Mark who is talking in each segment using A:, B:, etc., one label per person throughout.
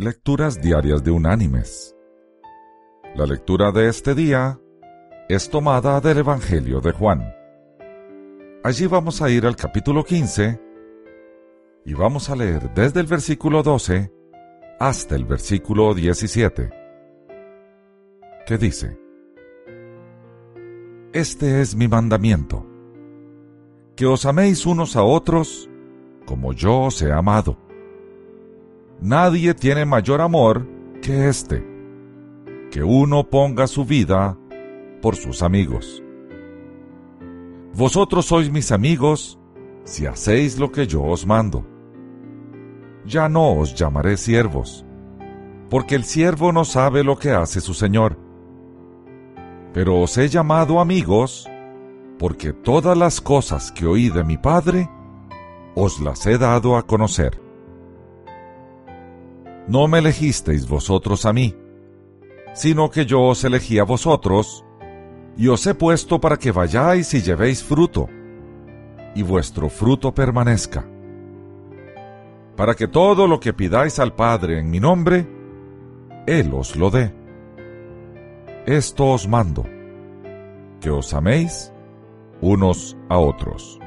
A: Lecturas Diarias de Unánimes. La lectura de este día es tomada del Evangelio de Juan. Allí vamos a ir al capítulo 15 y vamos a leer desde el versículo 12 hasta el versículo 17, que dice, Este es mi mandamiento, que os améis unos a otros como yo os he amado Nadie tiene mayor amor que este, que uno ponga su vida por sus amigos. Vosotros sois mis amigos si hacéis lo que yo os mando. Ya no os llamaré siervos, porque el siervo no sabe lo que hace su Señor. Pero os he llamado amigos, porque todas las cosas que oí de mi Padre, os las he dado a conocer. No me elegisteis vosotros a mí, sino que yo os elegí a vosotros, y os he puesto para que vayáis y llevéis fruto, y vuestro fruto permanezca, para que todo lo que pidáis al Padre en mi nombre, Él os lo dé. Esto os mando, que os améis unos a otros.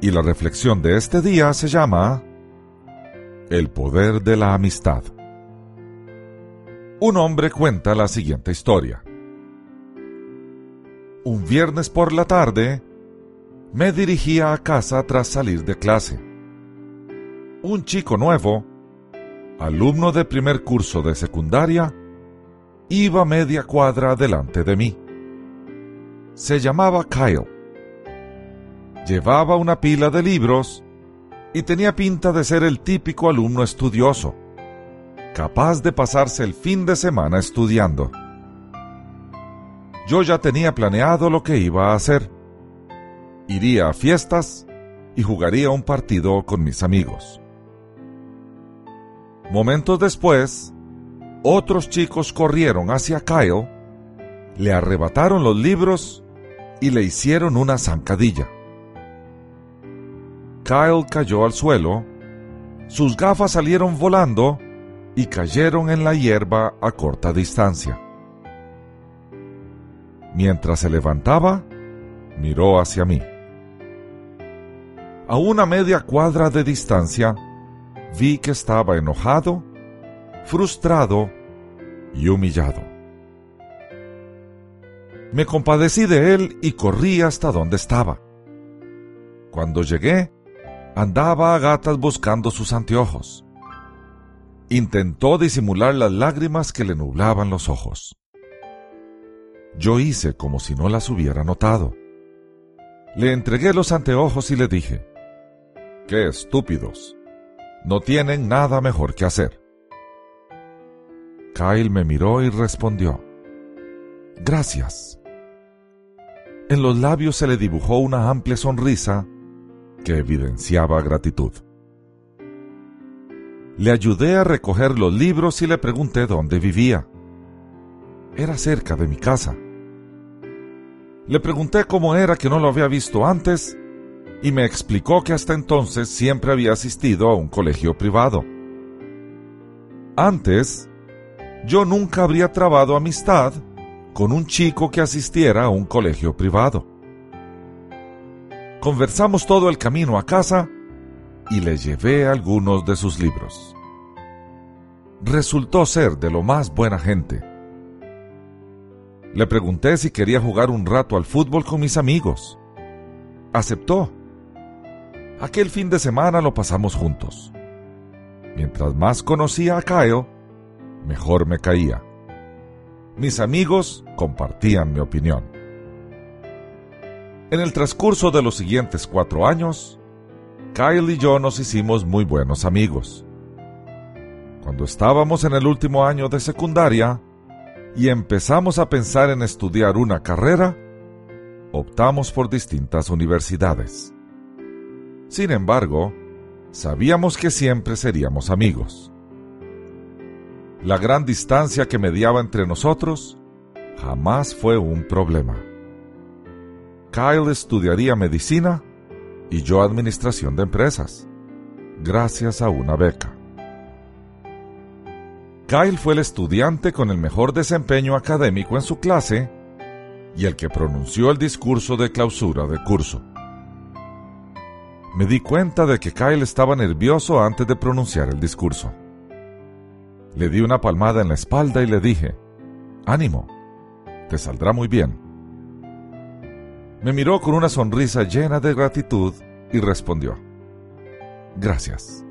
A: Y la reflexión de este día se llama el poder de la amistad. Un hombre cuenta la siguiente historia. Un viernes por la tarde, me dirigía a casa tras salir de clase. Un chico nuevo, alumno de primer curso de secundaria, iba media cuadra delante de mí. Se llamaba Kyle. Llevaba una pila de libros y tenía pinta de ser el típico alumno estudioso, capaz de pasarse el fin de semana estudiando. Yo ya tenía planeado lo que iba a hacer. Iría a fiestas y jugaría un partido con mis amigos. Momentos después, otros chicos corrieron hacia Kyle, le arrebataron los libros y le hicieron una zancadilla. Kyle cayó al suelo, sus gafas salieron volando y cayeron en la hierba a corta distancia. Mientras se levantaba, miró hacia mí. A una media cuadra de distancia, vi que estaba enojado, frustrado y humillado. Me compadecí de él y corrí hasta donde estaba. Cuando llegué, Andaba a gatas buscando sus anteojos. Intentó disimular las lágrimas que le nublaban los ojos. Yo hice como si no las hubiera notado. Le entregué los anteojos y le dije, ¡Qué estúpidos! No tienen nada mejor que hacer. Kyle me miró y respondió, Gracias. En los labios se le dibujó una amplia sonrisa que evidenciaba gratitud. Le ayudé a recoger los libros y le pregunté dónde vivía. Era cerca de mi casa. Le pregunté cómo era que no lo había visto antes y me explicó que hasta entonces siempre había asistido a un colegio privado. Antes, yo nunca habría trabado amistad con un chico que asistiera a un colegio privado. Conversamos todo el camino a casa y le llevé algunos de sus libros. Resultó ser de lo más buena gente. Le pregunté si quería jugar un rato al fútbol con mis amigos. Aceptó. Aquel fin de semana lo pasamos juntos. Mientras más conocía a Kyle, mejor me caía. Mis amigos compartían mi opinión. En el transcurso de los siguientes cuatro años, Kyle y yo nos hicimos muy buenos amigos. Cuando estábamos en el último año de secundaria y empezamos a pensar en estudiar una carrera, optamos por distintas universidades. Sin embargo, sabíamos que siempre seríamos amigos. La gran distancia que mediaba entre nosotros jamás fue un problema. Kyle estudiaría medicina y yo administración de empresas, gracias a una beca. Kyle fue el estudiante con el mejor desempeño académico en su clase y el que pronunció el discurso de clausura del curso. Me di cuenta de que Kyle estaba nervioso antes de pronunciar el discurso. Le di una palmada en la espalda y le dije, Ánimo, te saldrá muy bien. Me miró con una sonrisa llena de gratitud y respondió, Gracias.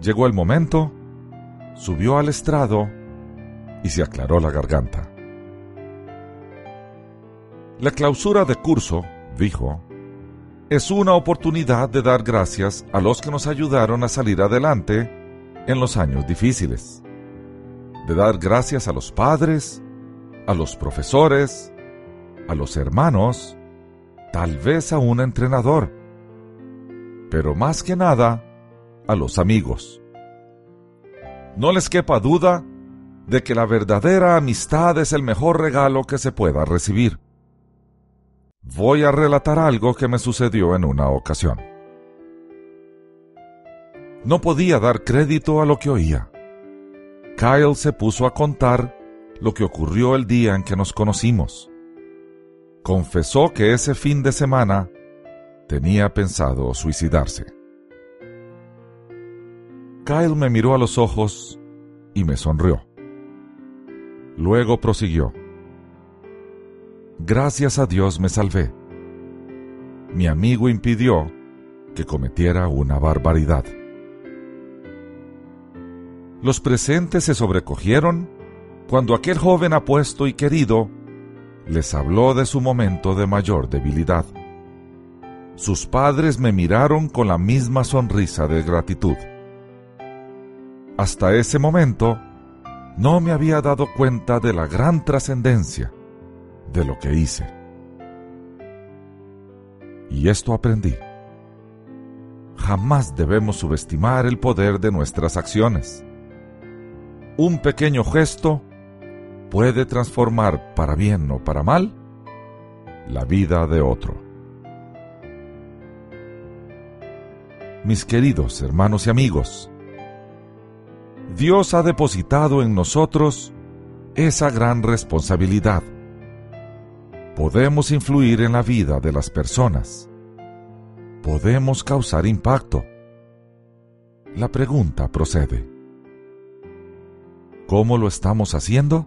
A: Llegó el momento, subió al estrado y se aclaró la garganta. La clausura de curso, dijo, es una oportunidad de dar gracias a los que nos ayudaron a salir adelante en los años difíciles. De dar gracias a los padres, a los profesores, a los hermanos, tal vez a un entrenador, pero más que nada a los amigos. No les quepa duda de que la verdadera amistad es el mejor regalo que se pueda recibir. Voy a relatar algo que me sucedió en una ocasión. No podía dar crédito a lo que oía. Kyle se puso a contar lo que ocurrió el día en que nos conocimos. Confesó que ese fin de semana tenía pensado suicidarse. Kyle me miró a los ojos y me sonrió. Luego prosiguió. Gracias a Dios me salvé. Mi amigo impidió que cometiera una barbaridad. Los presentes se sobrecogieron cuando aquel joven apuesto y querido les habló de su momento de mayor debilidad. Sus padres me miraron con la misma sonrisa de gratitud. Hasta ese momento, no me había dado cuenta de la gran trascendencia de lo que hice. Y esto aprendí. Jamás debemos subestimar el poder de nuestras acciones. Un pequeño gesto puede transformar para bien o para mal la vida de otro. Mis queridos hermanos y amigos, Dios ha depositado en nosotros esa gran responsabilidad podemos influir en la vida de las personas. Podemos causar impacto. La pregunta procede. ¿Cómo lo estamos haciendo?